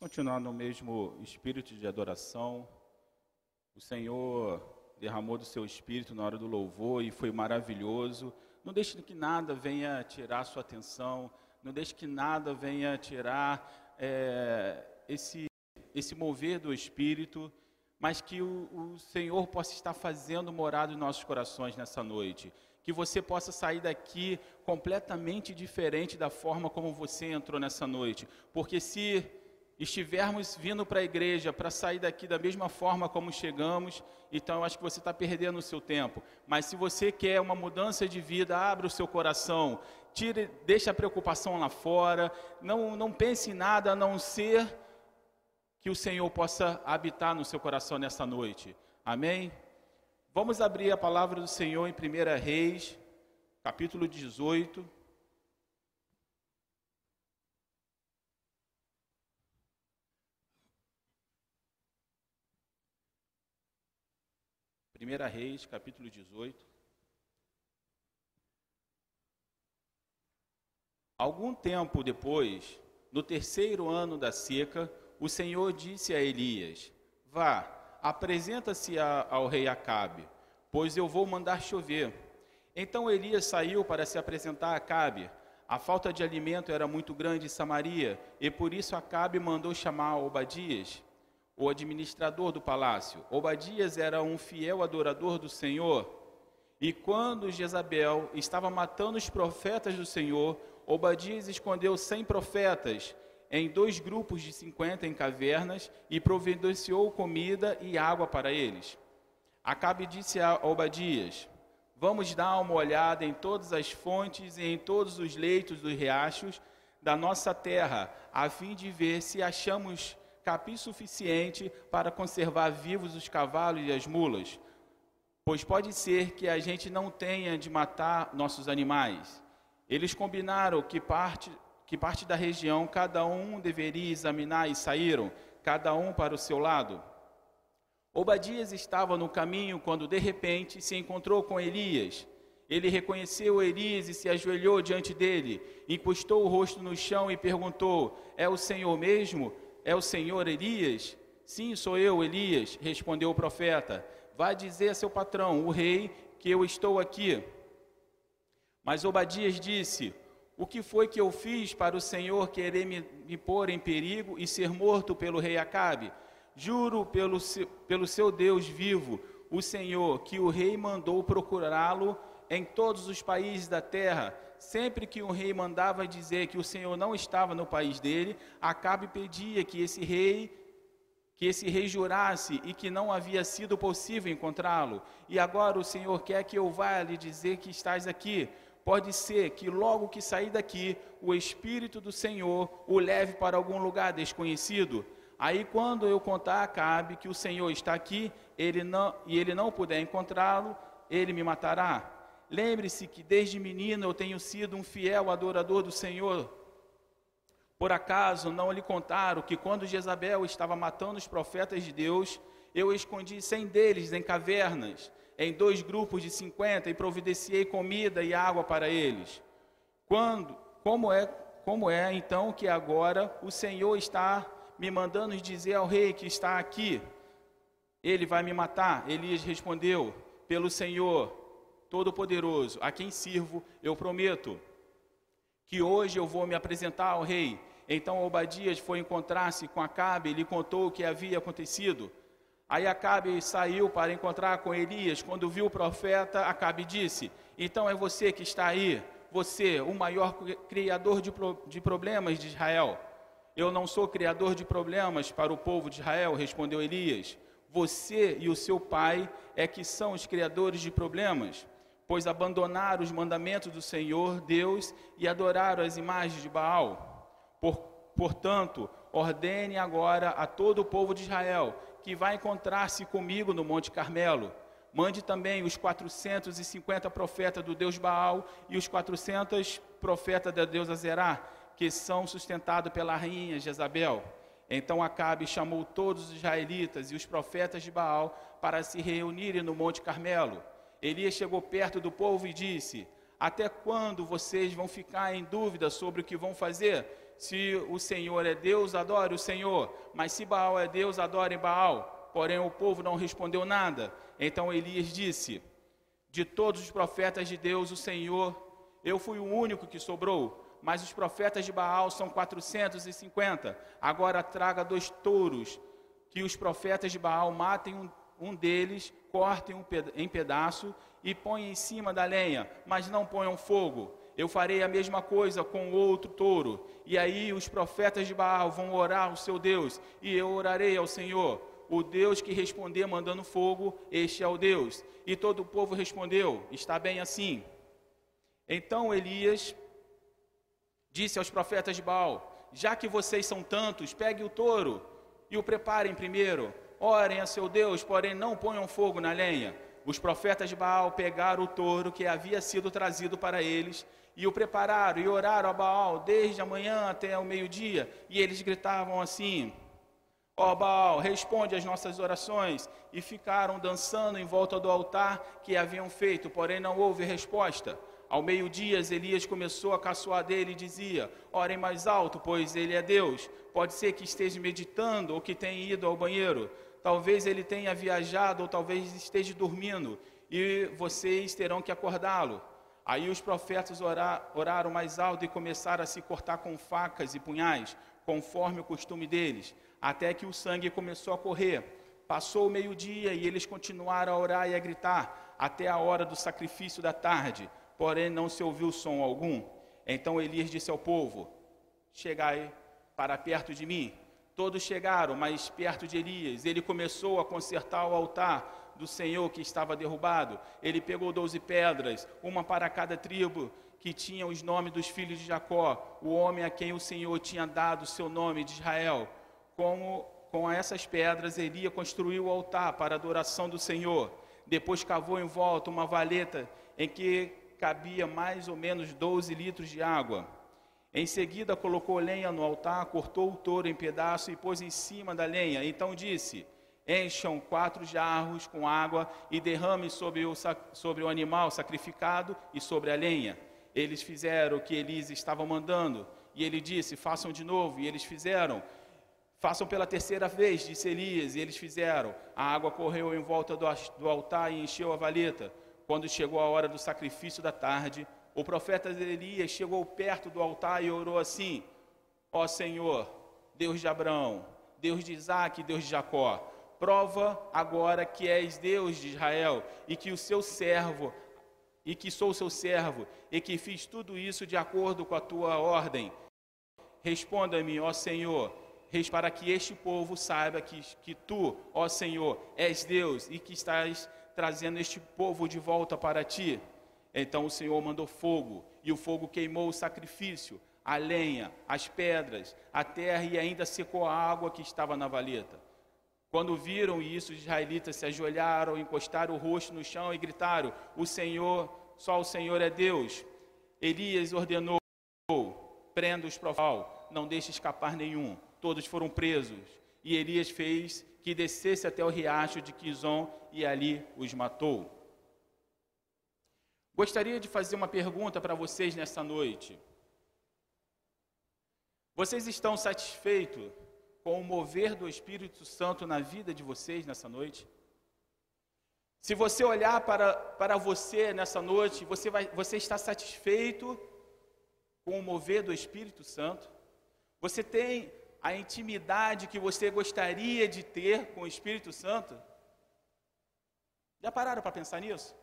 Vamos continuar no mesmo espírito de adoração. O Senhor derramou do seu espírito na hora do louvor e foi maravilhoso. Não deixe que nada venha tirar sua atenção, não deixe que nada venha tirar é, esse, esse mover do espírito, mas que o, o Senhor possa estar fazendo morada em nossos corações nessa noite. Que você possa sair daqui completamente diferente da forma como você entrou nessa noite. Porque se estivermos vindo para a igreja para sair daqui da mesma forma como chegamos, então eu acho que você está perdendo o seu tempo. Mas se você quer uma mudança de vida, abra o seu coração, tire, deixe a preocupação lá fora, não, não pense em nada a não ser que o Senhor possa habitar no seu coração nessa noite. Amém? Vamos abrir a palavra do Senhor em 1 Reis, capítulo 18. Primeira Reis, capítulo 18. Algum tempo depois, no terceiro ano da seca, o Senhor disse a Elias: Vá, apresenta-se ao rei Acabe, pois eu vou mandar chover. Então Elias saiu para se apresentar a Acabe. A falta de alimento era muito grande em Samaria, e por isso Acabe mandou chamar Obadias, o administrador do palácio. Obadias era um fiel adorador do Senhor. E quando Jezabel estava matando os profetas do Senhor, Obadias escondeu cem profetas em dois grupos de cinquenta em cavernas e providenciou comida e água para eles. Acabe disse a Obadias: Vamos dar uma olhada em todas as fontes e em todos os leitos dos riachos da nossa terra, a fim de ver se achamos capim suficiente para conservar vivos os cavalos e as mulas, pois pode ser que a gente não tenha de matar nossos animais. Eles combinaram que parte, que parte da região cada um deveria examinar e saíram, cada um para o seu lado. Obadias estava no caminho quando de repente se encontrou com Elias. Ele reconheceu Elias e se ajoelhou diante dele, encostou o rosto no chão e perguntou: É o Senhor mesmo? É o Senhor Elias? Sim, sou eu, Elias, respondeu o profeta. Vá dizer a seu patrão, o rei, que eu estou aqui. Mas Obadias disse: O que foi que eu fiz para o Senhor querer me, me pôr em perigo e ser morto pelo rei Acabe? Juro pelo, pelo seu Deus vivo, o Senhor, que o rei mandou procurá-lo em todos os países da terra sempre que um rei mandava dizer que o Senhor não estava no país dele, Acabe pedia que esse rei que esse rei jurasse e que não havia sido possível encontrá-lo. E agora o Senhor quer que eu vá lhe dizer que estás aqui. Pode ser que logo que sair daqui, o Espírito do Senhor o leve para algum lugar desconhecido. Aí quando eu contar a Acabe que o Senhor está aqui, ele não, e ele não puder encontrá-lo, ele me matará. Lembre-se que desde menino eu tenho sido um fiel adorador do Senhor. Por acaso não lhe contaram que quando Jezabel estava matando os profetas de Deus, eu escondi cem deles em cavernas, em dois grupos de cinquenta, e providenciei comida e água para eles. Quando, como é, como é então que agora o Senhor está me mandando dizer ao rei que está aqui? Ele vai me matar? Elias respondeu: Pelo Senhor Todo-Poderoso, a quem sirvo, eu prometo que hoje eu vou me apresentar ao rei. Então Obadias foi encontrar-se com Acabe e lhe contou o que havia acontecido. Aí Acabe saiu para encontrar com Elias. Quando viu o profeta, Acabe disse: Então é você que está aí, você, o maior criador de, de problemas de Israel. Eu não sou criador de problemas para o povo de Israel, respondeu Elias. Você e o seu pai é que são os criadores de problemas pois abandonaram os mandamentos do Senhor Deus e adoraram as imagens de Baal. Por, portanto, ordene agora a todo o povo de Israel que vai encontrar-se comigo no Monte Carmelo. Mande também os 450 profetas do Deus Baal e os 400 profetas da deusa Zerá, que são sustentados pela rainha Jezabel. Então Acabe chamou todos os israelitas e os profetas de Baal para se reunirem no Monte Carmelo. Elias chegou perto do povo e disse: Até quando vocês vão ficar em dúvida sobre o que vão fazer? Se o Senhor é Deus, adore o Senhor. Mas se Baal é Deus, adore Baal. Porém, o povo não respondeu nada. Então Elias disse: De todos os profetas de Deus, o Senhor, eu fui o único que sobrou. Mas os profetas de Baal são 450. Agora traga dois touros, que os profetas de Baal matem um, um deles, cortem um em pedaço e ponham em cima da lenha, mas não ponham fogo eu farei a mesma coisa com outro touro. E aí os profetas de Baal vão orar ao seu Deus, e eu orarei ao Senhor. O Deus que responder mandando fogo, este é o Deus. E todo o povo respondeu: Está bem assim. Então Elias disse aos profetas de Baal: Já que vocês são tantos, pegue o touro e o preparem primeiro. Orem a seu Deus, porém não ponham fogo na lenha. Os profetas de Baal pegaram o touro que havia sido trazido para eles e o prepararam e oraram a Baal desde a manhã até o meio-dia, e eles gritavam assim: Ó oh, Baal, responde às nossas orações. E ficaram dançando em volta do altar que haviam feito, porém não houve resposta. Ao meio-dia, Elias começou a caçoar dele e dizia: Orem mais alto, pois ele é Deus. Pode ser que esteja meditando ou que tenha ido ao banheiro. Talvez ele tenha viajado ou talvez esteja dormindo, e vocês terão que acordá-lo. Aí os profetas oraram mais alto e começaram a se cortar com facas e punhais, conforme o costume deles, até que o sangue começou a correr. Passou o meio-dia e eles continuaram a orar e a gritar, até a hora do sacrifício da tarde, porém não se ouviu som algum. Então Elias disse ao povo: Chegai para perto de mim. Todos chegaram, mas perto de Elias. Ele começou a consertar o altar do Senhor que estava derrubado. Ele pegou doze pedras, uma para cada tribo, que tinha os nomes dos filhos de Jacó, o homem a quem o Senhor tinha dado seu nome de Israel. Como com essas pedras Elia construiu o altar para a adoração do Senhor. Depois cavou em volta uma valeta em que cabia mais ou menos 12 litros de água. Em seguida colocou lenha no altar, cortou o touro em pedaços e pôs em cima da lenha. Então disse: encham quatro jarros com água e derramem sobre o, sobre o animal sacrificado e sobre a lenha. Eles fizeram o que Elias estava mandando, e ele disse: Façam de novo, e eles fizeram. Façam pela terceira vez, disse Elias, e eles fizeram. A água correu em volta do, do altar e encheu a valeta. Quando chegou a hora do sacrifício da tarde, o profeta Elias chegou perto do altar e orou assim: Ó Senhor, Deus de Abraão, Deus de Isaac Deus de Jacó, prova agora que és Deus de Israel e que o seu servo e que sou seu servo e que fiz tudo isso de acordo com a tua ordem. Responda-me, ó Senhor, para que este povo saiba que, que tu, ó Senhor, és Deus e que estás trazendo este povo de volta para ti. Então o Senhor mandou fogo, e o fogo queimou o sacrifício, a lenha, as pedras, a terra e ainda secou a água que estava na valeta. Quando viram isso, os israelitas se ajoelharam, encostaram o rosto no chão e gritaram: O Senhor, só o Senhor é Deus. Elias ordenou: Prenda os profetas, não deixe escapar nenhum. Todos foram presos. E Elias fez que descesse até o riacho de Quizon e ali os matou. Gostaria de fazer uma pergunta para vocês nessa noite. Vocês estão satisfeitos com o mover do Espírito Santo na vida de vocês nessa noite? Se você olhar para, para você nessa noite, você, vai, você está satisfeito com o mover do Espírito Santo? Você tem a intimidade que você gostaria de ter com o Espírito Santo? Já pararam para pensar nisso?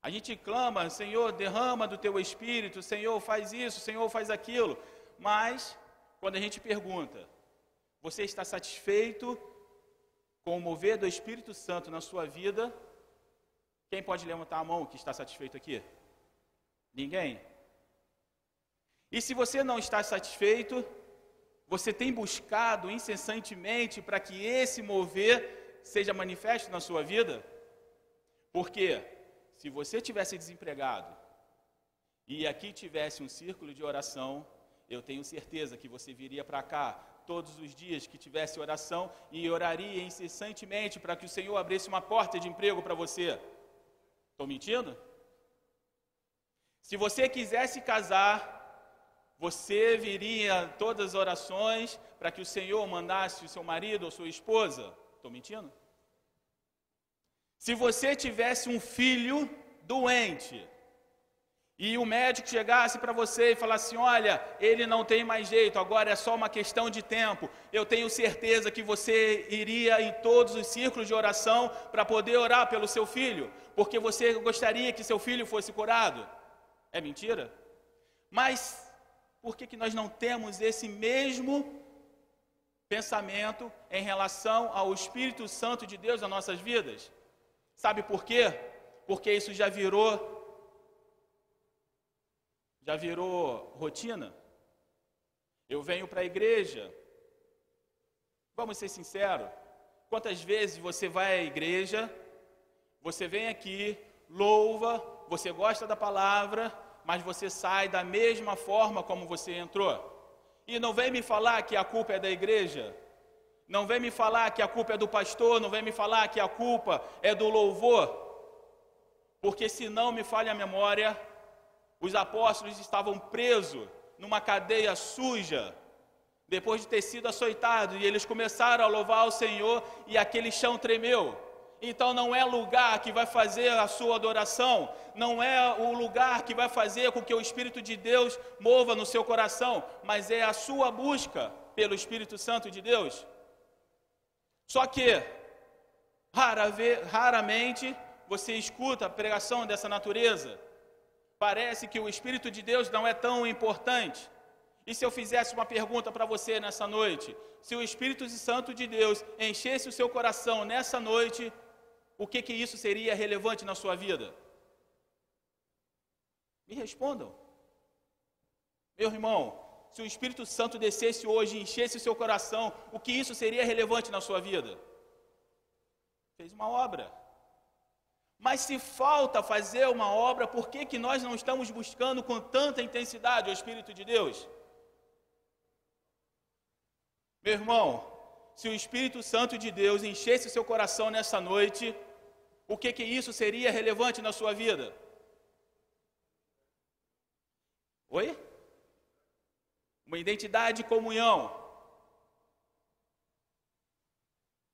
A gente clama, Senhor, derrama do teu Espírito, Senhor, faz isso, Senhor, faz aquilo, mas quando a gente pergunta, você está satisfeito com o mover do Espírito Santo na sua vida? Quem pode levantar a mão que está satisfeito aqui? Ninguém? E se você não está satisfeito, você tem buscado incessantemente para que esse mover seja manifesto na sua vida? Porque se você tivesse desempregado e aqui tivesse um círculo de oração, eu tenho certeza que você viria para cá todos os dias que tivesse oração e oraria incessantemente para que o Senhor abrisse uma porta de emprego para você. Estou mentindo? Se você quisesse casar você viria todas as orações para que o Senhor mandasse o seu marido ou sua esposa? Estou mentindo? Se você tivesse um filho doente, e o médico chegasse para você e falasse: Olha, ele não tem mais jeito, agora é só uma questão de tempo. Eu tenho certeza que você iria em todos os círculos de oração para poder orar pelo seu filho, porque você gostaria que seu filho fosse curado. É mentira? Mas por que, que nós não temos esse mesmo pensamento em relação ao Espírito Santo de Deus nas nossas vidas? Sabe por quê? Porque isso já virou já virou rotina. Eu venho para a igreja. Vamos ser sinceros. Quantas vezes você vai à igreja, você vem aqui, louva, você gosta da palavra, mas você sai da mesma forma como você entrou. E não vem me falar que a culpa é da igreja. Não vem me falar que a culpa é do pastor, não vem me falar que a culpa é do louvor. Porque se não me falha a memória, os apóstolos estavam presos numa cadeia suja, depois de ter sido açoitados, e eles começaram a louvar o Senhor e aquele chão tremeu. Então não é lugar que vai fazer a sua adoração, não é o lugar que vai fazer com que o Espírito de Deus mova no seu coração, mas é a sua busca pelo Espírito Santo de Deus. Só que raramente você escuta a pregação dessa natureza parece que o Espírito de Deus não é tão importante. E se eu fizesse uma pergunta para você nessa noite? Se o Espírito Santo de Deus enchesse o seu coração nessa noite, o que que isso seria relevante na sua vida? Me respondam. Meu irmão, se o Espírito Santo descesse hoje e enchesse o seu coração, o que isso seria relevante na sua vida? Fez uma obra. Mas se falta fazer uma obra, por que, que nós não estamos buscando com tanta intensidade o Espírito de Deus? Meu irmão, se o Espírito Santo de Deus enchesse seu coração nessa noite, o que que isso seria relevante na sua vida? Oi? Uma identidade de comunhão.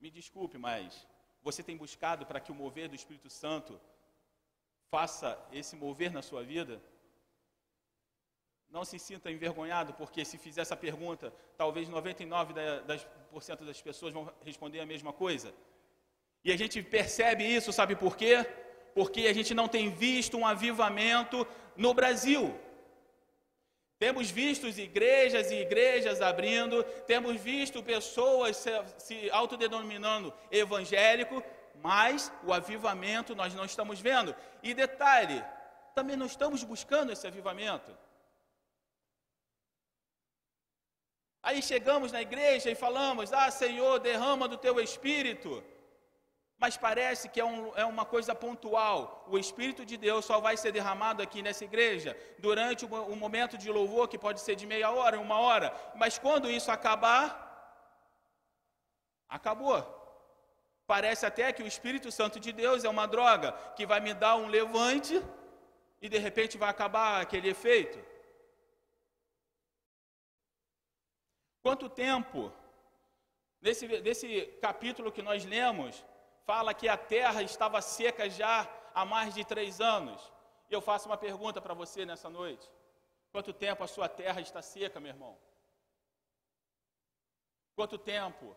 Me desculpe, mas você tem buscado para que o mover do Espírito Santo faça esse mover na sua vida? Não se sinta envergonhado, porque se fizer essa pergunta, talvez 99% das, das pessoas vão responder a mesma coisa. E a gente percebe isso, sabe por quê? Porque a gente não tem visto um avivamento no Brasil. Temos visto igrejas e igrejas abrindo, temos visto pessoas se, se autodenominando evangélico, mas o avivamento nós não estamos vendo. E detalhe, também não estamos buscando esse avivamento. Aí chegamos na igreja e falamos: Ah, Senhor, derrama do teu espírito mas parece que é, um, é, uma coisa pontual. O Espírito de Deus só vai ser derramado aqui nessa igreja durante um momento de louvor, que pode ser de meia hora, uma hora, mas quando isso acabar, acabou. Parece até que o Espírito Santo de Deus é uma droga que vai me dar um levante e de repente vai acabar aquele efeito. Quanto tempo, nesse, nesse capítulo que nós lemos, fala que a terra estava seca já há mais de três anos. Eu faço uma pergunta para você nessa noite: quanto tempo a sua terra está seca, meu irmão? Quanto tempo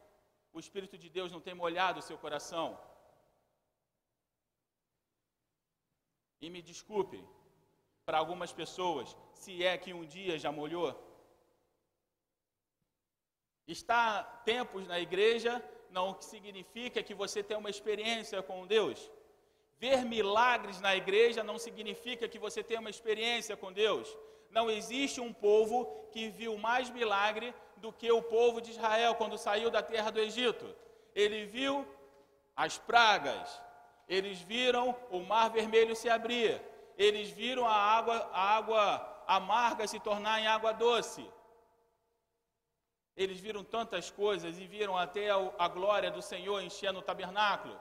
o Espírito de Deus não tem molhado o seu coração? E me desculpe, para algumas pessoas, se é que um dia já molhou. Está tempos na igreja não significa que você tem uma experiência com Deus. Ver milagres na igreja não significa que você tem uma experiência com Deus. Não existe um povo que viu mais milagre do que o povo de Israel quando saiu da terra do Egito. Ele viu as pragas, eles viram o mar vermelho se abrir, eles viram a água, a água amarga se tornar em água doce. Eles viram tantas coisas e viram até a glória do Senhor enchendo o tabernáculo.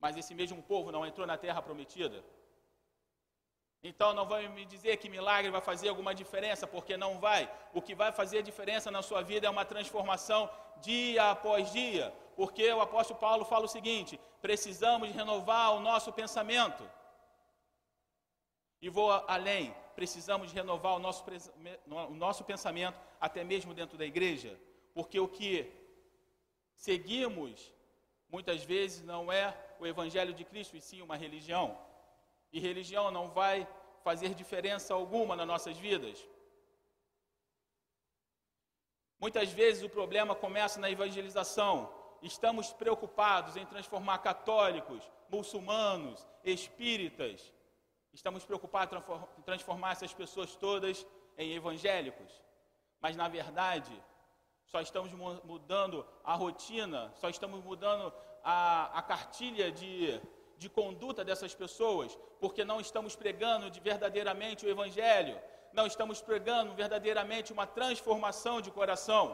Mas esse mesmo povo não entrou na terra prometida. Então não vai me dizer que milagre vai fazer alguma diferença, porque não vai. O que vai fazer diferença na sua vida é uma transformação dia após dia. Porque o apóstolo Paulo fala o seguinte: precisamos renovar o nosso pensamento. E vou além, precisamos renovar o nosso, o nosso pensamento até mesmo dentro da igreja, porque o que seguimos muitas vezes não é o evangelho de Cristo, e sim uma religião. E religião não vai fazer diferença alguma nas nossas vidas. Muitas vezes o problema começa na evangelização. Estamos preocupados em transformar católicos, muçulmanos, espíritas. Estamos preocupados em transformar essas pessoas todas em evangélicos. Mas, na verdade, só estamos mudando a rotina, só estamos mudando a, a cartilha de de conduta dessas pessoas, porque não estamos pregando de verdadeiramente o Evangelho, não estamos pregando verdadeiramente uma transformação de coração.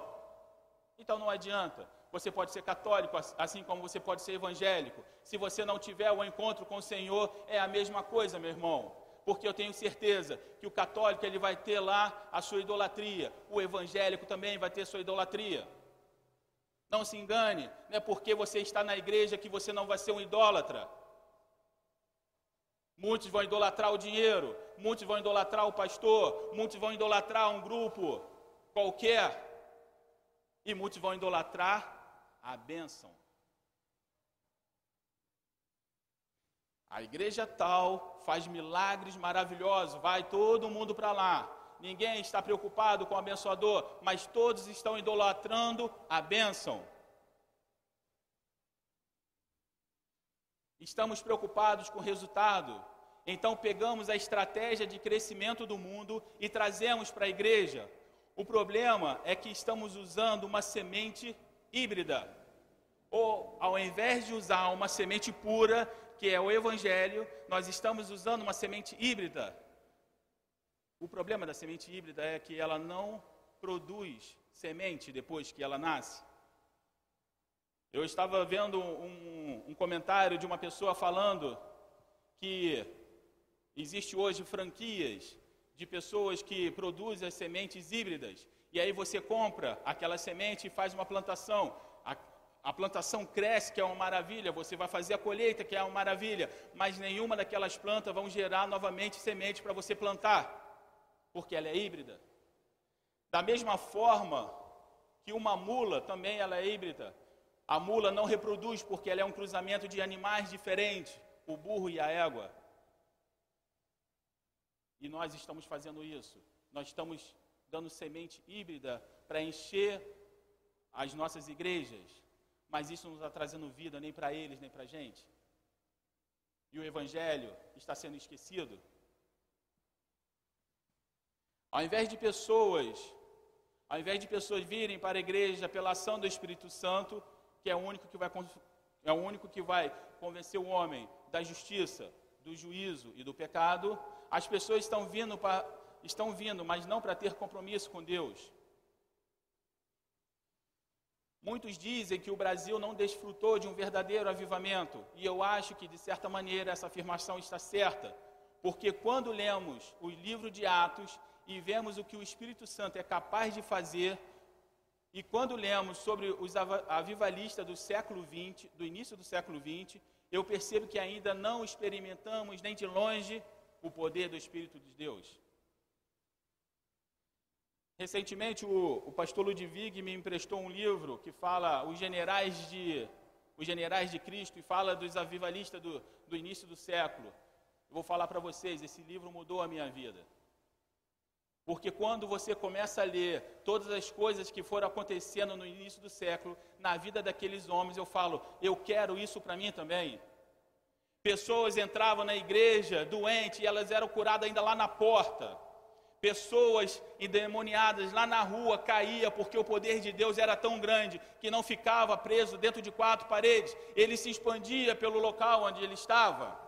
Então não adianta. Você pode ser católico, assim como você pode ser evangélico. Se você não tiver o encontro com o Senhor, é a mesma coisa, meu irmão. Porque eu tenho certeza que o católico ele vai ter lá a sua idolatria, o evangélico também vai ter sua idolatria. Não se engane, não é porque você está na igreja que você não vai ser um idólatra. Muitos vão idolatrar o dinheiro, muitos vão idolatrar o pastor, muitos vão idolatrar um grupo qualquer, e muitos vão idolatrar a bênção. A igreja tal faz milagres maravilhosos, vai todo mundo para lá. Ninguém está preocupado com o abençoador, mas todos estão idolatrando a bênção. Estamos preocupados com o resultado. Então pegamos a estratégia de crescimento do mundo e trazemos para a igreja. O problema é que estamos usando uma semente híbrida. Ou ao invés de usar uma semente pura, que é o evangelho, nós estamos usando uma semente híbrida. O problema da semente híbrida é que ela não produz semente depois que ela nasce. Eu estava vendo um, um comentário de uma pessoa falando que existe hoje franquias de pessoas que produzem as sementes híbridas. E aí você compra aquela semente e faz uma plantação. A, a plantação cresce, que é uma maravilha, você vai fazer a colheita, que é uma maravilha, mas nenhuma daquelas plantas vão gerar novamente semente para você plantar, porque ela é híbrida. Da mesma forma que uma mula também ela é híbrida. A mula não reproduz porque ela é um cruzamento de animais diferentes, o burro e a égua. E nós estamos fazendo isso. Nós estamos dando semente híbrida para encher as nossas igrejas, mas isso não está trazendo vida nem para eles, nem para a gente. E o Evangelho está sendo esquecido. Ao invés de pessoas, ao invés de pessoas virem para a igreja pela ação do Espírito Santo, que é o único que vai, é o único que vai convencer o homem da justiça, do juízo e do pecado, as pessoas estão vindo, para, estão vindo mas não para ter compromisso com Deus. Muitos dizem que o Brasil não desfrutou de um verdadeiro avivamento, e eu acho que, de certa maneira, essa afirmação está certa, porque quando lemos o livro de Atos e vemos o que o Espírito Santo é capaz de fazer, e quando lemos sobre os avivalistas do século XX, do início do século XX, eu percebo que ainda não experimentamos nem de longe o poder do Espírito de Deus. Recentemente, o, o pastor Ludwig me emprestou um livro que fala os generais de, os generais de Cristo e fala dos avivalistas do, do início do século. Eu vou falar para vocês, esse livro mudou a minha vida. Porque quando você começa a ler todas as coisas que foram acontecendo no início do século, na vida daqueles homens, eu falo, eu quero isso para mim também. Pessoas entravam na igreja doentes e elas eram curadas ainda lá na porta. Pessoas endemoniadas lá na rua caía porque o poder de Deus era tão grande que não ficava preso dentro de quatro paredes, ele se expandia pelo local onde ele estava.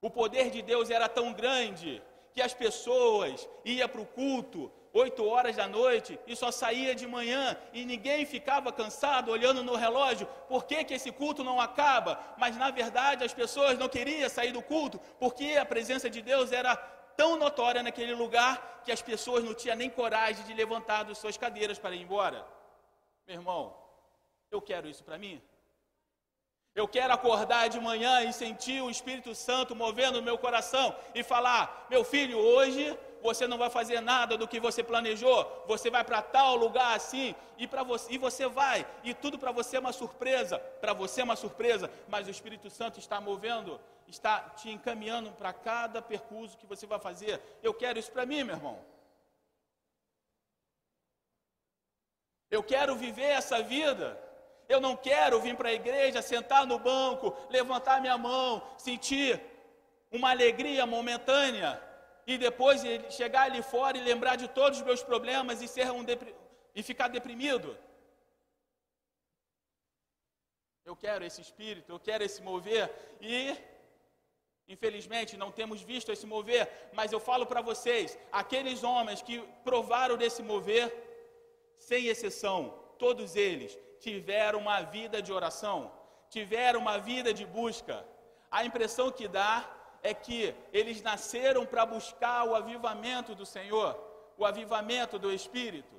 O poder de Deus era tão grande que as pessoas iam para o culto 8 horas da noite e só saía de manhã e ninguém ficava cansado olhando no relógio, por que, que esse culto não acaba? Mas na verdade as pessoas não queriam sair do culto porque a presença de Deus era tão notória naquele lugar que as pessoas não tinham nem coragem de levantar das suas cadeiras para ir embora. Meu irmão, eu quero isso para mim. Eu quero acordar de manhã e sentir o Espírito Santo movendo o meu coração e falar: meu filho, hoje você não vai fazer nada do que você planejou, você vai para tal lugar assim, e, você, e você vai, e tudo para você é uma surpresa, para você é uma surpresa, mas o Espírito Santo está movendo, está te encaminhando para cada percurso que você vai fazer. Eu quero isso para mim, meu irmão. Eu quero viver essa vida. Eu não quero vir para a igreja, sentar no banco, levantar minha mão, sentir uma alegria momentânea e depois chegar ali fora e lembrar de todos os meus problemas e ser um e ficar deprimido. Eu quero esse espírito, eu quero esse mover e infelizmente não temos visto esse mover, mas eu falo para vocês, aqueles homens que provaram desse mover, sem exceção, todos eles tiveram uma vida de oração, tiveram uma vida de busca. A impressão que dá é que eles nasceram para buscar o avivamento do Senhor, o avivamento do Espírito.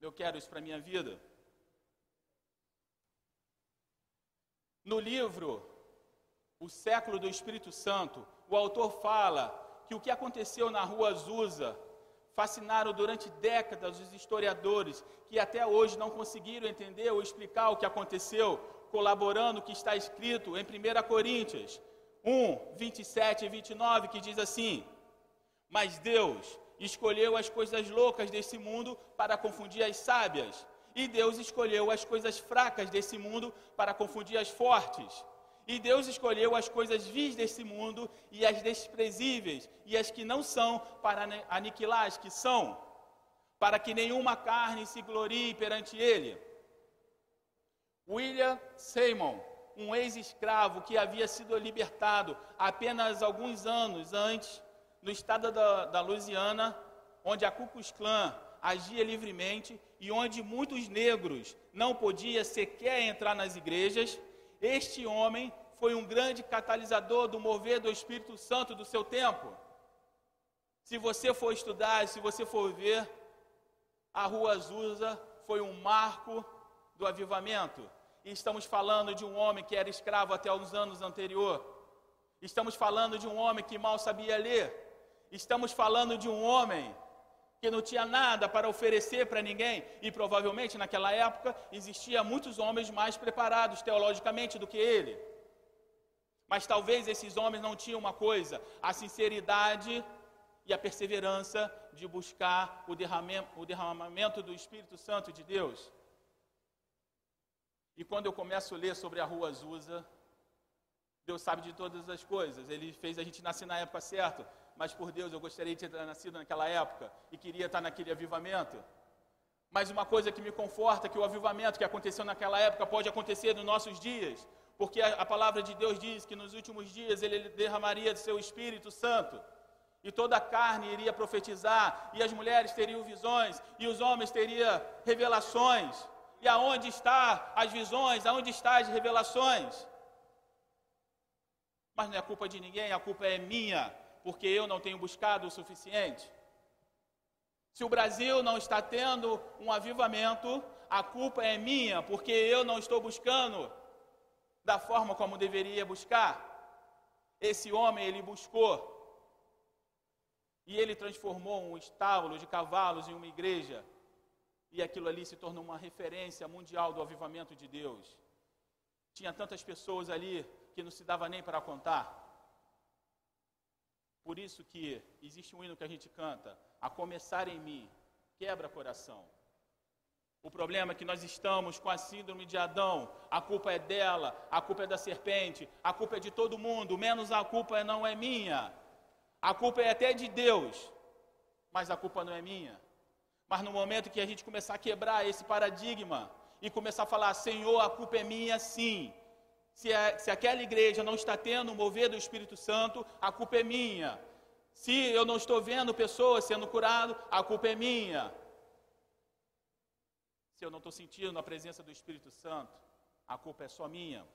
Eu quero isso para a minha vida. No livro O Século do Espírito Santo, o autor fala que o que aconteceu na rua Azusa fascinaram durante décadas os historiadores que até hoje não conseguiram entender ou explicar o que aconteceu, colaborando o que está escrito em 1 Coríntios, 1, 27 e 29, que diz assim: Mas Deus escolheu as coisas loucas desse mundo para confundir as sábias, e Deus escolheu as coisas fracas desse mundo para confundir as fortes. E Deus escolheu as coisas vis desse mundo e as desprezíveis e as que não são para aniquilar as que são, para que nenhuma carne se glorie perante ele. William Seymour um ex-escravo que havia sido libertado apenas alguns anos antes, no estado da, da Louisiana, onde a Ku Klux Klan agia livremente e onde muitos negros não podiam sequer entrar nas igrejas, este homem foi um grande catalisador do mover do Espírito Santo do seu tempo. Se você for estudar, se você for ver, a Rua Azusa foi um marco do avivamento. E estamos falando de um homem que era escravo até os anos anterior. Estamos falando de um homem que mal sabia ler. Estamos falando de um homem que não tinha nada para oferecer para ninguém, e provavelmente naquela época existia muitos homens mais preparados teologicamente do que ele. Mas talvez esses homens não tinham uma coisa, a sinceridade e a perseverança de buscar o derramamento, o derramamento do Espírito Santo de Deus. E quando eu começo a ler sobre a rua Azusa, Deus sabe de todas as coisas. Ele fez a gente nascer na época certa, mas por Deus eu gostaria de ter nascido naquela época e queria estar naquele avivamento. Mas uma coisa que me conforta é que o avivamento que aconteceu naquela época pode acontecer nos nossos dias, porque a, palavra de Deus diz que nos últimos dias ele derramaria do seu Espírito Santo e toda a carne iria profetizar, e as mulheres teriam visões, e os homens teriam revelações. E aonde está as visões? Aonde está as revelações? Mas não é culpa de ninguém, a culpa é minha, porque eu não tenho buscado o suficiente. Se o Brasil não está tendo um avivamento, a culpa é minha, porque eu não estou buscando da forma como deveria buscar. Esse homem, ele buscou. E ele transformou um estábulo de cavalos em uma igreja e aquilo ali se tornou uma referência mundial do avivamento de Deus. Tinha tantas pessoas ali que não se dava nem para contar. Por isso que existe um hino que a gente canta, a começar em mim, quebra coração. O problema é que nós estamos com a síndrome de Adão, a culpa é dela, a culpa é da serpente, a culpa é de todo mundo, menos a culpa não é minha. A culpa é até de Deus, mas a culpa não é minha. Mas no momento que a gente começar a quebrar esse paradigma e começar a falar, Senhor, a culpa é minha sim. Se, a, se aquela igreja não está tendo o mover do Espírito Santo, a culpa é minha. Se eu não estou vendo pessoas sendo curadas, a culpa é minha. Se eu não estou sentindo a presença do Espírito Santo, a culpa é só minha.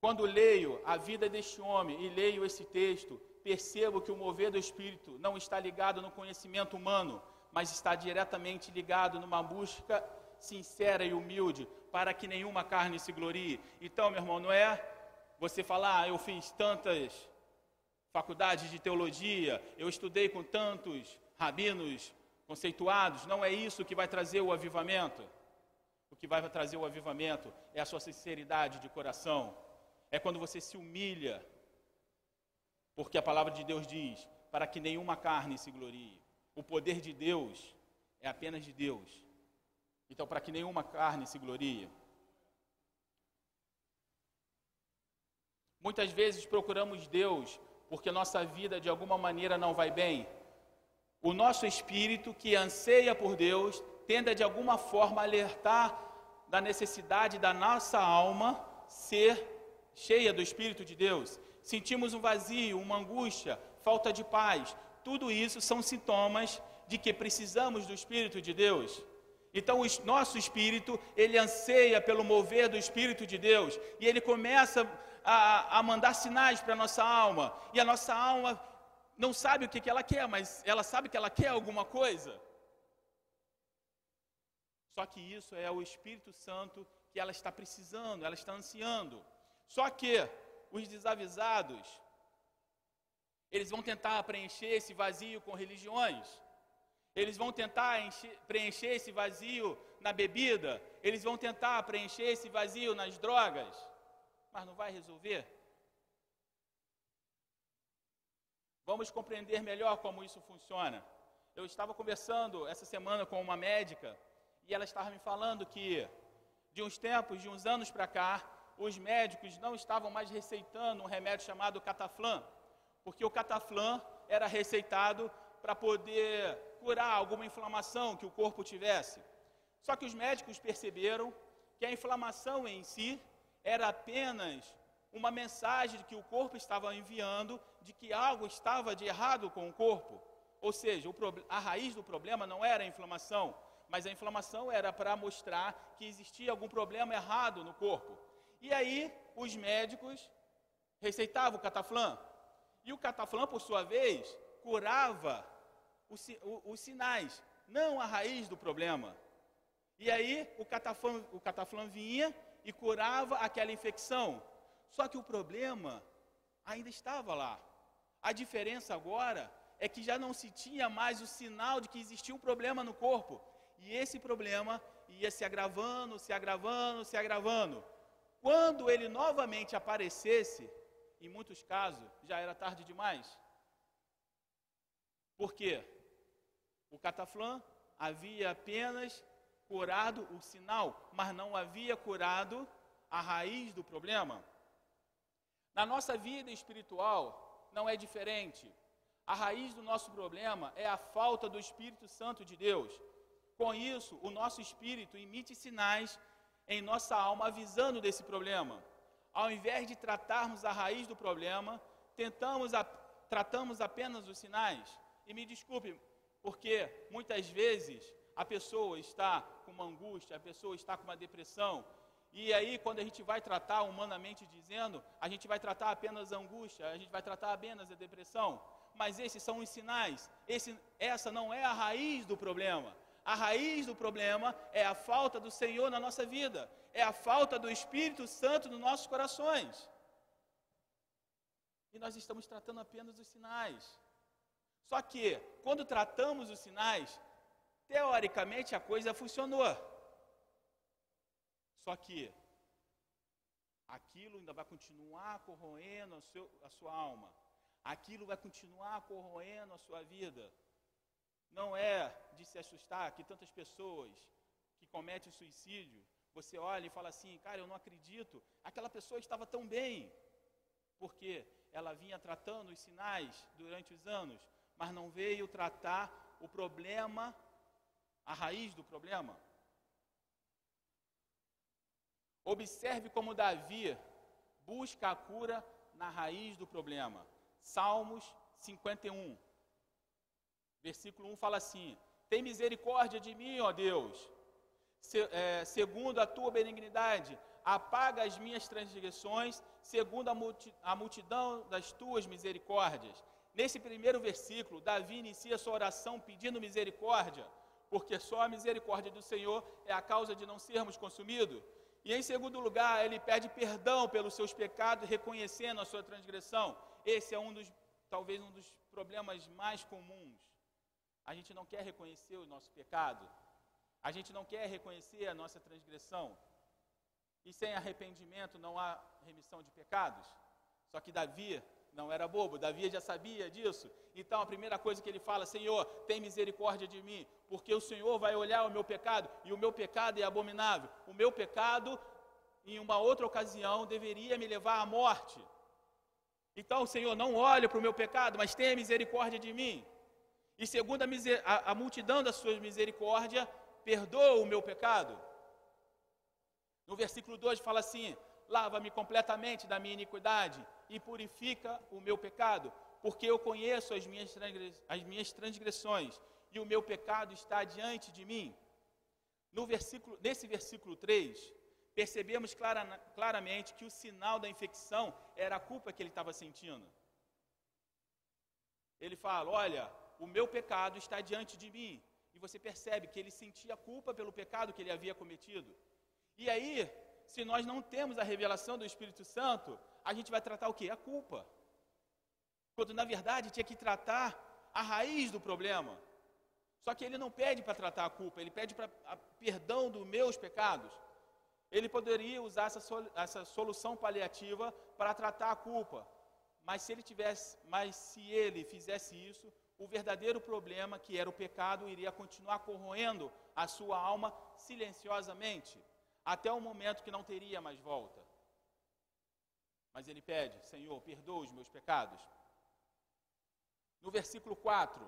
Quando leio a vida deste homem e leio esse texto, percebo que o mover do Espírito não está ligado no conhecimento humano, mas está diretamente ligado numa busca sincera e humilde para que nenhuma carne se glorie. Então, meu irmão, não é você falar, ah, eu fiz tantas faculdades de teologia, eu estudei com tantos rabinos conceituados, não é isso que vai trazer o avivamento. O que vai trazer o avivamento é a sua sinceridade de coração é quando você se humilha, porque a palavra de Deus diz: para que nenhuma carne se glorie. O poder de Deus é apenas de Deus. Então, para que nenhuma carne se glorie. Muitas vezes procuramos Deus porque nossa vida de alguma maneira não vai bem. O nosso espírito que anseia por Deus tenda de alguma forma a alertar da necessidade da nossa alma ser cheia do Espírito de Deus, sentimos um vazio, uma angústia, falta de paz. Tudo isso são sintomas de que precisamos do Espírito de Deus. Então, o nosso espírito, ele anseia pelo mover do Espírito de Deus, e ele começa a, a mandar sinais para a nossa alma, e a nossa alma não sabe o que, que ela quer, mas ela sabe que ela quer alguma coisa. Só que isso é o Espírito Santo que ela está precisando, ela está ansiando. Só que os desavisados, eles vão tentar preencher esse vazio com religiões. Eles vão tentar encher, preencher esse vazio na bebida. Eles vão tentar preencher esse vazio nas drogas. Mas não vai resolver. Vamos compreender melhor como isso funciona. Eu estava conversando essa semana com uma médica e ela estava me falando que de uns tempos, de uns anos para cá, os médicos não estavam mais receitando um remédio chamado cataflã, porque o cataflã era receitado para poder curar alguma inflamação que o corpo tivesse. Só que os médicos perceberam que a inflamação em si era apenas uma mensagem que o corpo estava enviando de que algo estava de errado com o corpo. Ou seja, a raiz do problema não era a inflamação, mas a inflamação era para mostrar que existia algum problema errado no corpo. E aí, os médicos receitavam o cataflã. E o cataflã, por sua vez, curava os, os sinais, não a raiz do problema. E aí, o cataflã, o cataflã vinha e curava aquela infecção. Só que o problema ainda estava lá. A diferença agora é que já não se tinha mais o sinal de que existia um problema no corpo. E esse problema ia se agravando, se agravando, se agravando. Quando ele novamente aparecesse, em muitos casos já era tarde demais. Por quê? O cataflã havia apenas curado o sinal, mas não havia curado a raiz do problema. Na nossa vida espiritual não é diferente. A raiz do nosso problema é a falta do Espírito Santo de Deus. Com isso, o nosso espírito emite sinais em nossa alma avisando desse problema. Ao invés de tratarmos a raiz do problema, tentamos a, tratamos apenas os sinais. E me desculpe, porque muitas vezes a pessoa está com uma angústia, a pessoa está com uma depressão, e aí, quando a gente vai tratar humanamente dizendo, a gente vai tratar apenas a angústia, a gente vai tratar apenas a depressão. Mas esses são os sinais. Esse, essa não é a raiz do problema. A raiz do problema é a falta do Senhor na nossa vida, é a falta do Espírito Santo nos nossos corações. E nós estamos tratando apenas os sinais. Só que, quando tratamos os sinais, teoricamente a coisa funcionou. Só que aquilo ainda vai continuar corroendo a, seu, a sua alma, aquilo vai continuar corroendo a sua vida. Não é de se assustar que tantas pessoas que cometem suicídio, você olha e fala assim, cara, eu não acredito, aquela pessoa estava tão bem, porque ela vinha tratando os sinais durante os anos, mas não veio tratar o problema, a raiz do problema. Observe como Davi busca a cura na raiz do problema. Salmos 51, versículo 1 fala assim: Tem misericórdia de mim, ó Deus, se, é, segundo a tua benignidade, apaga as minhas transgressões, segundo a, multi, a multidão das tuas misericórdias. Nesse primeiro versículo, Davi inicia sua oração pedindo misericórdia, porque só a misericórdia do Senhor é a causa de não sermos consumidos. E em segundo lugar, ele pede perdão pelos seus pecados, reconhecendo a sua transgressão. Esse é um dos, talvez um dos problemas mais comuns. A gente não quer reconhecer o nosso pecado. A gente não quer reconhecer a nossa transgressão. E sem arrependimento não há remissão de pecados. Só que Davi não era bobo, Davi já sabia disso. Então a primeira coisa que ele fala, Senhor, tem misericórdia de mim, porque o Senhor vai olhar o meu pecado e o meu pecado é abominável. O meu pecado, em uma outra ocasião, deveria me levar à morte. Então, Senhor, não olhe para o meu pecado, mas tenha misericórdia de mim. E segundo a, a, a multidão da sua misericórdia, perdoa o meu pecado. No versículo 2 fala assim: lava-me completamente da minha iniquidade e purifica o meu pecado, porque eu conheço as minhas, as minhas transgressões e o meu pecado está diante de mim. No versículo, nesse versículo 3, percebemos clara, claramente que o sinal da infecção era a culpa que ele estava sentindo. Ele fala: Olha, o meu pecado está diante de mim. E você percebe que ele sentia culpa pelo pecado que ele havia cometido. E aí, se nós não temos a revelação do Espírito Santo, a gente vai tratar o que? A culpa. Quando na verdade tinha que tratar a raiz do problema. Só que ele não pede para tratar a culpa, ele pede para perdão dos meus pecados. Ele poderia usar essa, essa solução paliativa para tratar a culpa. Mas se ele tivesse, mas se ele fizesse isso, o verdadeiro problema, que era o pecado, iria continuar corroendo a sua alma silenciosamente até o momento que não teria mais volta. Mas ele pede: Senhor, perdoa os meus pecados. No versículo 4: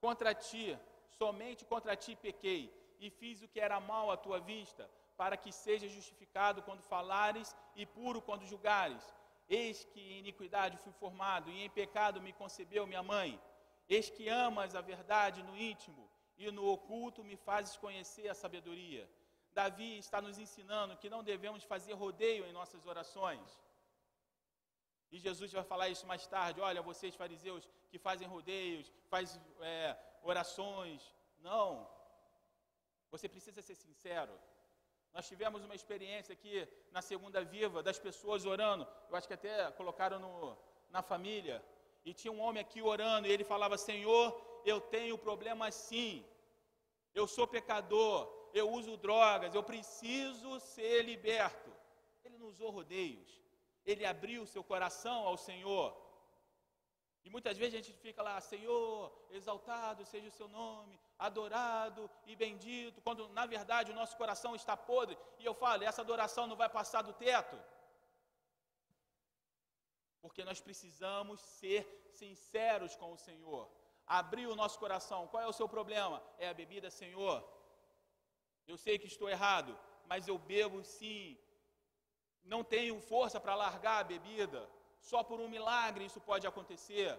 Contra ti, somente contra ti pequei, e fiz o que era mal à tua vista, para que seja justificado quando falares e puro quando julgares. Eis que em iniquidade fui formado, e em pecado me concebeu minha mãe. Eis que amas a verdade no íntimo, e no oculto me fazes conhecer a sabedoria. Davi está nos ensinando que não devemos fazer rodeio em nossas orações. E Jesus vai falar isso mais tarde. Olha, vocês fariseus que fazem rodeios, fazem é, orações. Não. Você precisa ser sincero. Nós tivemos uma experiência aqui na Segunda Viva das pessoas orando. Eu acho que até colocaram no, na família. E tinha um homem aqui orando e ele falava: Senhor, eu tenho problema sim. Eu sou pecador eu uso drogas, eu preciso ser liberto. Ele não usou rodeios, ele abriu seu coração ao Senhor. E muitas vezes a gente fica lá, Senhor, exaltado seja o seu nome, adorado e bendito, quando na verdade o nosso coração está podre. E eu falo, essa adoração não vai passar do teto. Porque nós precisamos ser sinceros com o Senhor. Abrir o nosso coração. Qual é o seu problema? É a bebida, Senhor. Eu sei que estou errado, mas eu bebo sim. Não tenho força para largar a bebida. Só por um milagre isso pode acontecer.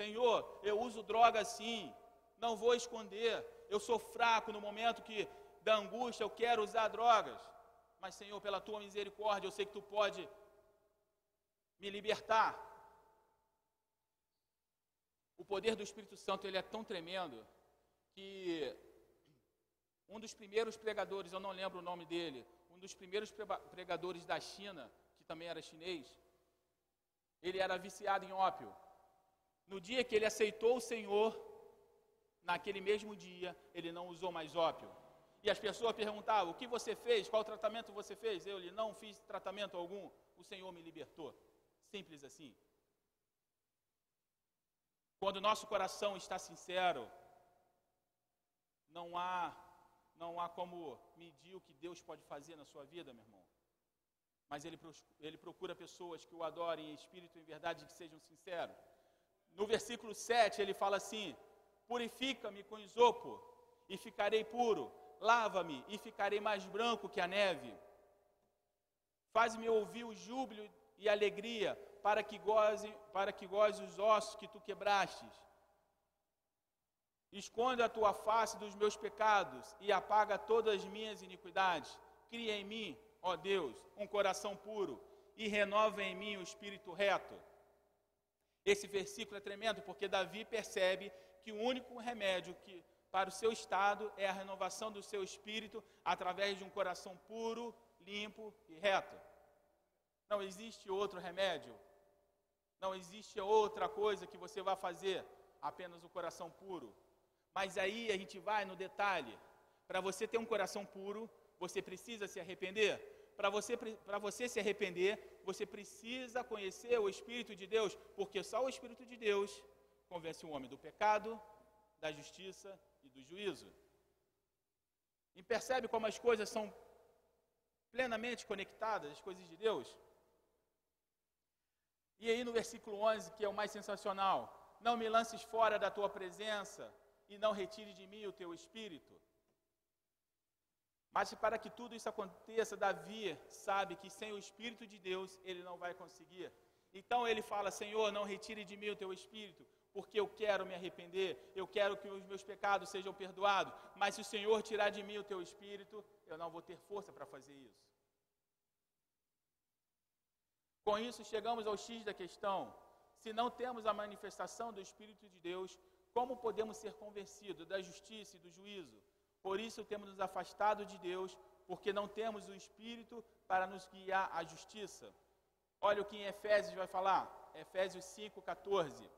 Senhor, eu uso droga sim. Não vou esconder. Eu sou fraco no momento que da angústia eu quero usar drogas. Mas Senhor, pela tua misericórdia, eu sei que tu pode me libertar. O poder do Espírito Santo ele é tão tremendo que um dos primeiros pregadores, eu não lembro o nome dele, um dos primeiros pregadores da China, que também era chinês, ele era viciado em ópio. No dia que ele aceitou o Senhor, naquele mesmo dia, ele não usou mais ópio. E as pessoas perguntavam: O que você fez? Qual tratamento você fez? Eu lhe não fiz tratamento algum. O Senhor me libertou. Simples assim. Quando o nosso coração está sincero, não há não há como medir o que Deus pode fazer na sua vida, meu irmão. Mas ele, ele procura pessoas que o adorem em espírito e em verdade, que sejam sinceros. No versículo 7, ele fala assim: Purifica-me com isopo e ficarei puro. Lava-me e ficarei mais branco que a neve. Faz-me ouvir o júbilo e alegria, para que goze, para que goze os ossos que tu quebrastes. Esconde a tua face dos meus pecados e apaga todas as minhas iniquidades. Cria em mim, ó Deus, um coração puro e renova em mim o espírito reto. Esse versículo é tremendo porque Davi percebe que o único remédio que para o seu estado é a renovação do seu espírito através de um coração puro, limpo e reto. Não existe outro remédio. Não existe outra coisa que você vá fazer, apenas o coração puro. Mas aí a gente vai no detalhe. Para você ter um coração puro, você precisa se arrepender. Para você, você se arrepender, você precisa conhecer o Espírito de Deus, porque só o Espírito de Deus convence o homem do pecado, da justiça e do juízo. E percebe como as coisas são plenamente conectadas, as coisas de Deus? E aí no versículo 11, que é o mais sensacional: Não me lances fora da tua presença e não retire de mim o teu espírito. Mas para que tudo isso aconteça, Davi sabe que sem o espírito de Deus ele não vai conseguir. Então ele fala: Senhor, não retire de mim o teu espírito, porque eu quero me arrepender, eu quero que os meus pecados sejam perdoados. Mas se o Senhor tirar de mim o teu espírito, eu não vou ter força para fazer isso. Com isso, chegamos ao X da questão. Se não temos a manifestação do Espírito de Deus, como podemos ser convencidos da justiça e do juízo? Por isso temos nos afastado de Deus, porque não temos o Espírito para nos guiar à justiça. Olha o que em Efésios vai falar, Efésios 5,14.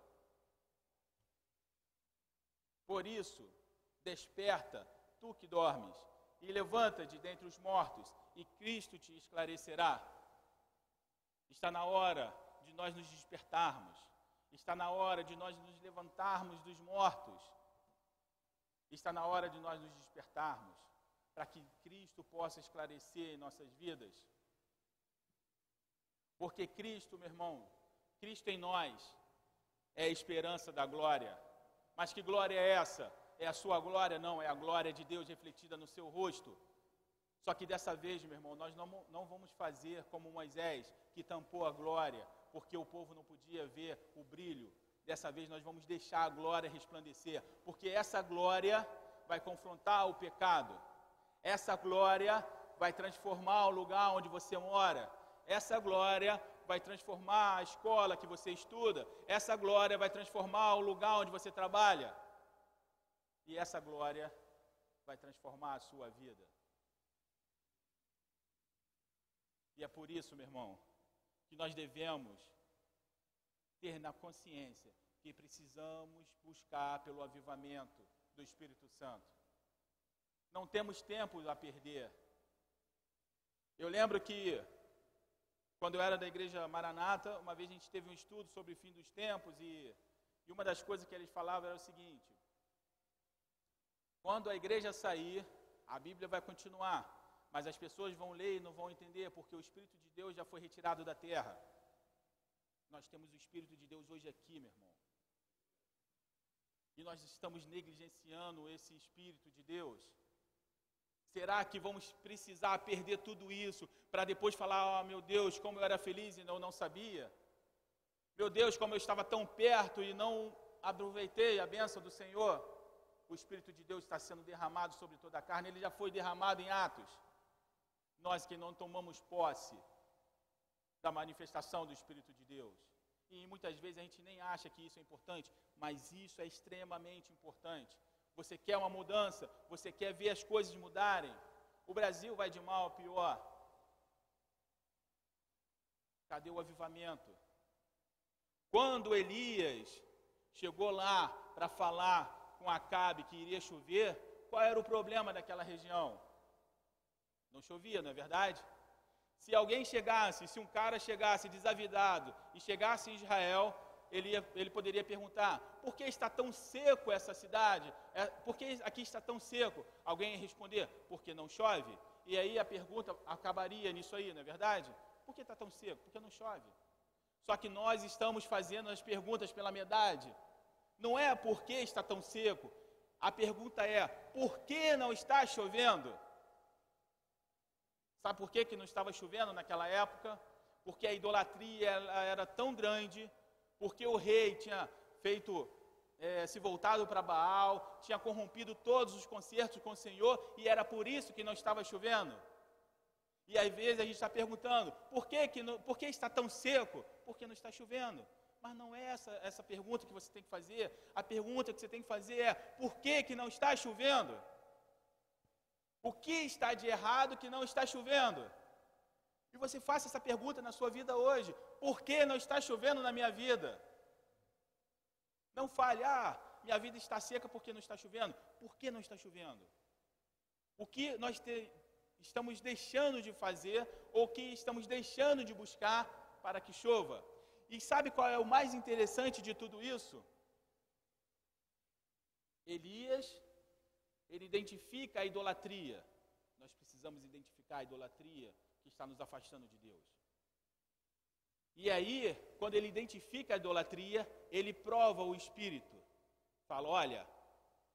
Por isso, desperta, tu que dormes, e levanta-te dentre os mortos, e Cristo te esclarecerá. Está na hora de nós nos despertarmos. Está na hora de nós nos levantarmos dos mortos. Está na hora de nós nos despertarmos para que Cristo possa esclarecer em nossas vidas. Porque Cristo, meu irmão, Cristo em nós é a esperança da glória. Mas que glória é essa? É a sua glória? Não, é a glória de Deus refletida no seu rosto. Só que dessa vez, meu irmão, nós não, não vamos fazer como Moisés, que tampou a glória, porque o povo não podia ver o brilho. Dessa vez nós vamos deixar a glória resplandecer, porque essa glória vai confrontar o pecado. Essa glória vai transformar o lugar onde você mora. Essa glória vai transformar a escola que você estuda. Essa glória vai transformar o lugar onde você trabalha. E essa glória vai transformar a sua vida. E é por isso, meu irmão, que nós devemos ter na consciência que precisamos buscar pelo avivamento do Espírito Santo. Não temos tempo a perder. Eu lembro que, quando eu era da igreja Maranata, uma vez a gente teve um estudo sobre o fim dos tempos e, e uma das coisas que eles falavam era o seguinte: quando a igreja sair, a Bíblia vai continuar mas as pessoas vão ler e não vão entender, porque o Espírito de Deus já foi retirado da terra. Nós temos o Espírito de Deus hoje aqui, meu irmão. E nós estamos negligenciando esse Espírito de Deus. Será que vamos precisar perder tudo isso para depois falar, oh, meu Deus, como eu era feliz e não, não sabia? Meu Deus, como eu estava tão perto e não aproveitei a bênção do Senhor? O Espírito de Deus está sendo derramado sobre toda a carne, ele já foi derramado em Atos. Nós que não tomamos posse da manifestação do Espírito de Deus. E muitas vezes a gente nem acha que isso é importante, mas isso é extremamente importante. Você quer uma mudança, você quer ver as coisas mudarem. O Brasil vai de mal a pior. Cadê o avivamento? Quando Elias chegou lá para falar com Acabe que iria chover, qual era o problema daquela região? Não chovia, não é verdade? Se alguém chegasse, se um cara chegasse desavidado e chegasse em Israel, ele, ia, ele poderia perguntar: por que está tão seco essa cidade? É, por que aqui está tão seco? Alguém ia responder: porque não chove? E aí a pergunta acabaria nisso aí, não é verdade? Por que está tão seco? Porque não chove. Só que nós estamos fazendo as perguntas pela metade. Não é por que está tão seco. A pergunta é: por que não está chovendo? Sabe por que, que não estava chovendo naquela época? porque a idolatria era tão grande, porque o rei tinha feito é, se voltado para Baal, tinha corrompido todos os concertos com o Senhor e era por isso que não estava chovendo. E às vezes a gente está perguntando, por que, que não, por que está tão seco? Porque não está chovendo. Mas não é essa, essa pergunta que você tem que fazer. A pergunta que você tem que fazer é, por que, que não está chovendo? O que está de errado que não está chovendo? E você faça essa pergunta na sua vida hoje. Por que não está chovendo na minha vida? Não fale, ah, minha vida está seca porque não está chovendo. Por que não está chovendo? O que nós te, estamos deixando de fazer ou o que estamos deixando de buscar para que chova? E sabe qual é o mais interessante de tudo isso? Elias, ele identifica a idolatria. Nós precisamos identificar a idolatria que está nos afastando de Deus. E aí, quando ele identifica a idolatria, ele prova o espírito. Fala: olha,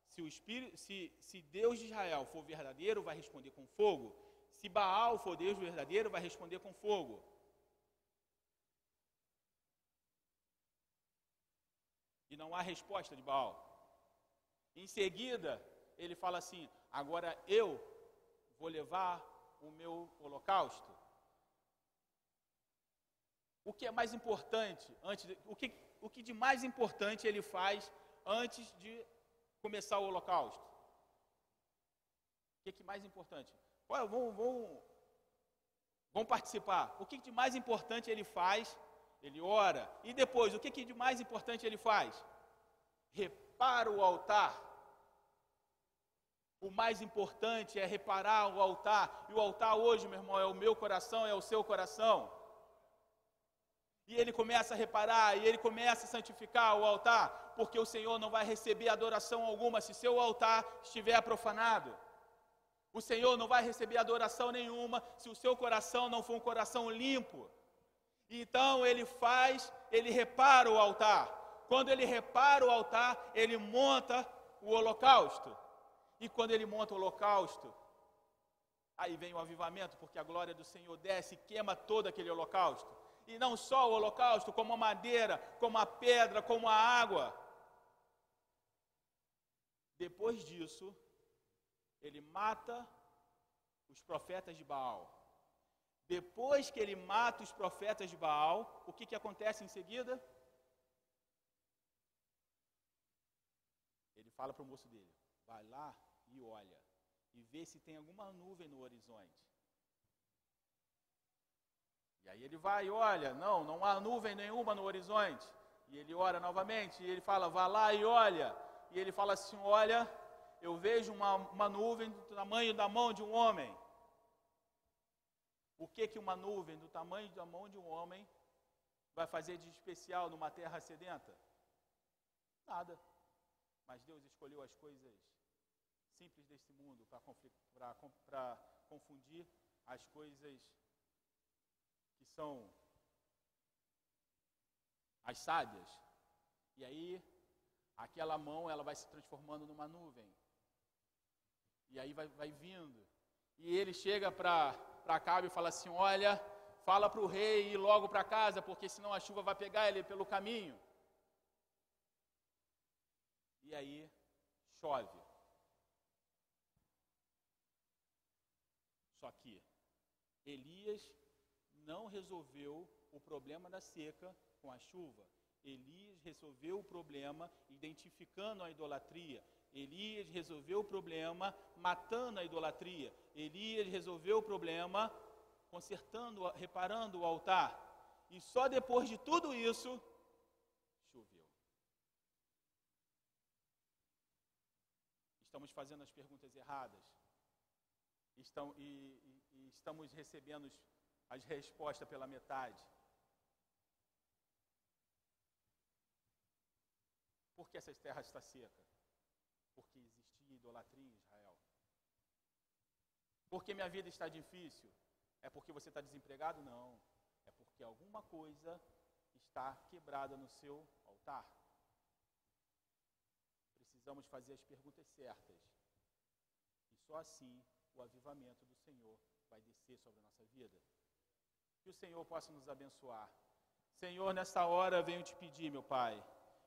se, o espírito, se, se Deus de Israel for verdadeiro, vai responder com fogo. Se Baal for Deus verdadeiro, vai responder com fogo. E não há resposta de Baal. Em seguida, ele fala assim: agora eu vou levar o meu holocausto o que é mais importante antes de, o que o que de mais importante ele faz antes de começar o holocausto? O que, que mais importante? Olha, vão participar. O que de mais importante ele faz? Ele ora. E depois, o que de mais importante ele faz? Repara o altar. O mais importante é reparar o altar. E o altar hoje, meu irmão, é o meu coração, é o seu coração. E ele começa a reparar, e ele começa a santificar o altar, porque o Senhor não vai receber adoração alguma se seu altar estiver profanado. O Senhor não vai receber adoração nenhuma se o seu coração não for um coração limpo. Então ele faz, ele repara o altar. Quando ele repara o altar, ele monta o holocausto. E quando ele monta o holocausto, aí vem o avivamento, porque a glória do Senhor desce e queima todo aquele holocausto e não só o holocausto, como a madeira, como a pedra, como a água. Depois disso, ele mata os profetas de Baal. Depois que ele mata os profetas de Baal, o que, que acontece em seguida? Ele fala para o moço dele: vai lá e olha, e vê se tem alguma nuvem no horizonte. E aí ele vai e olha, não, não há nuvem nenhuma no horizonte. E ele ora novamente, e ele fala, vá lá e olha. E ele fala assim: olha, eu vejo uma, uma nuvem do tamanho da mão de um homem. O que, que uma nuvem do tamanho da mão de um homem vai fazer de especial numa terra sedenta? Nada. Mas Deus escolheu as coisas simples deste mundo para confundir as coisas que são as sábias. E aí, aquela mão ela vai se transformando numa nuvem. E aí vai, vai vindo. E ele chega para Acabe e fala assim: Olha, fala para o rei ir logo para casa, porque senão a chuva vai pegar ele pelo caminho. E aí chove. Só que Elias não resolveu o problema da seca com a chuva. Elias resolveu o problema identificando a idolatria. Elias resolveu o problema matando a idolatria. Elias resolveu o problema consertando, reparando o altar. E só depois de tudo isso, choveu. Estamos fazendo as perguntas erradas. Estão, e, e, e estamos recebendo as respostas pela metade. Por que essa terra está seca? Porque existia idolatria em Israel. Porque minha vida está difícil? É porque você está desempregado? Não. É porque alguma coisa está quebrada no seu altar. Precisamos fazer as perguntas certas. E só assim o avivamento do Senhor vai descer sobre a nossa vida. Que o Senhor possa nos abençoar. Senhor, nesta hora venho te pedir, meu Pai,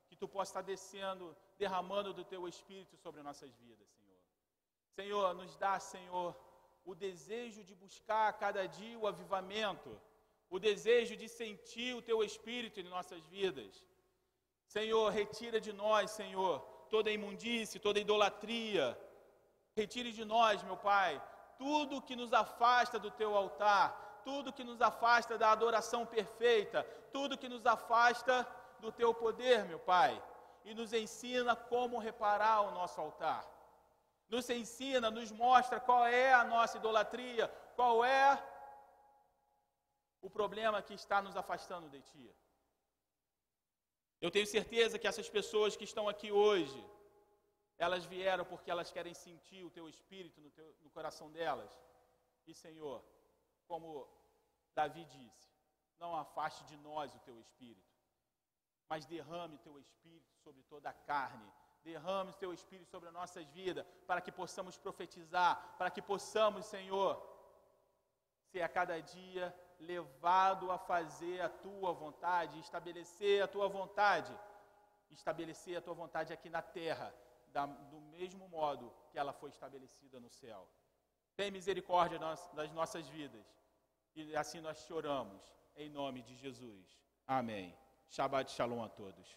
que tu possa estar descendo, derramando do teu espírito sobre nossas vidas, Senhor. Senhor, nos dá, Senhor, o desejo de buscar a cada dia o avivamento, o desejo de sentir o teu espírito em nossas vidas. Senhor, retira de nós, Senhor, toda imundície, toda idolatria. Retire de nós, meu Pai, tudo que nos afasta do teu altar, tudo que nos afasta da adoração perfeita, tudo que nos afasta do teu poder, meu Pai, e nos ensina como reparar o nosso altar. Nos ensina, nos mostra qual é a nossa idolatria, qual é o problema que está nos afastando de Ti. Eu tenho certeza que essas pessoas que estão aqui hoje, elas vieram porque elas querem sentir o Teu Espírito no, teu, no coração delas. E, Senhor, como Davi disse, não afaste de nós o Teu Espírito, mas derrame o Teu Espírito sobre toda a carne, derrame o Teu Espírito sobre as nossas vidas, para que possamos profetizar, para que possamos, Senhor, ser a cada dia levado a fazer a tua vontade, estabelecer a tua vontade, estabelecer a tua vontade aqui na terra, da, do mesmo modo que ela foi estabelecida no céu. Tem misericórdia das nossas vidas. E assim nós choramos, em nome de Jesus. Amém. Shabbat Shalom a todos.